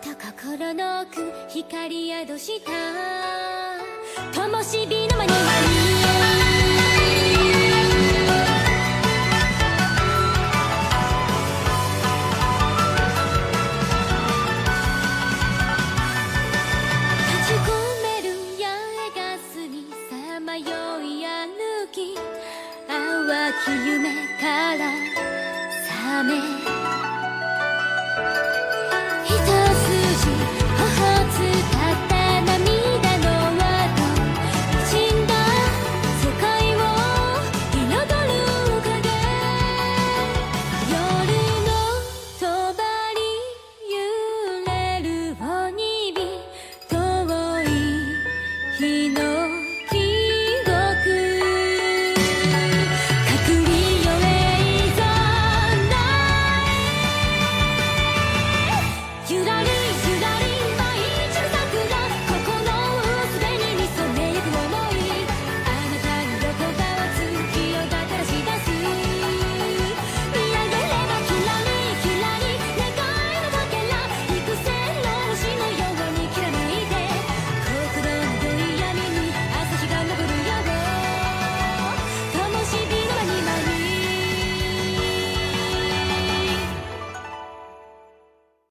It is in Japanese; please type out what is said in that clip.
と心の奥光宿した。灯火の間に立ち込める八重ガスにさまよい歩き淡き夢からさめ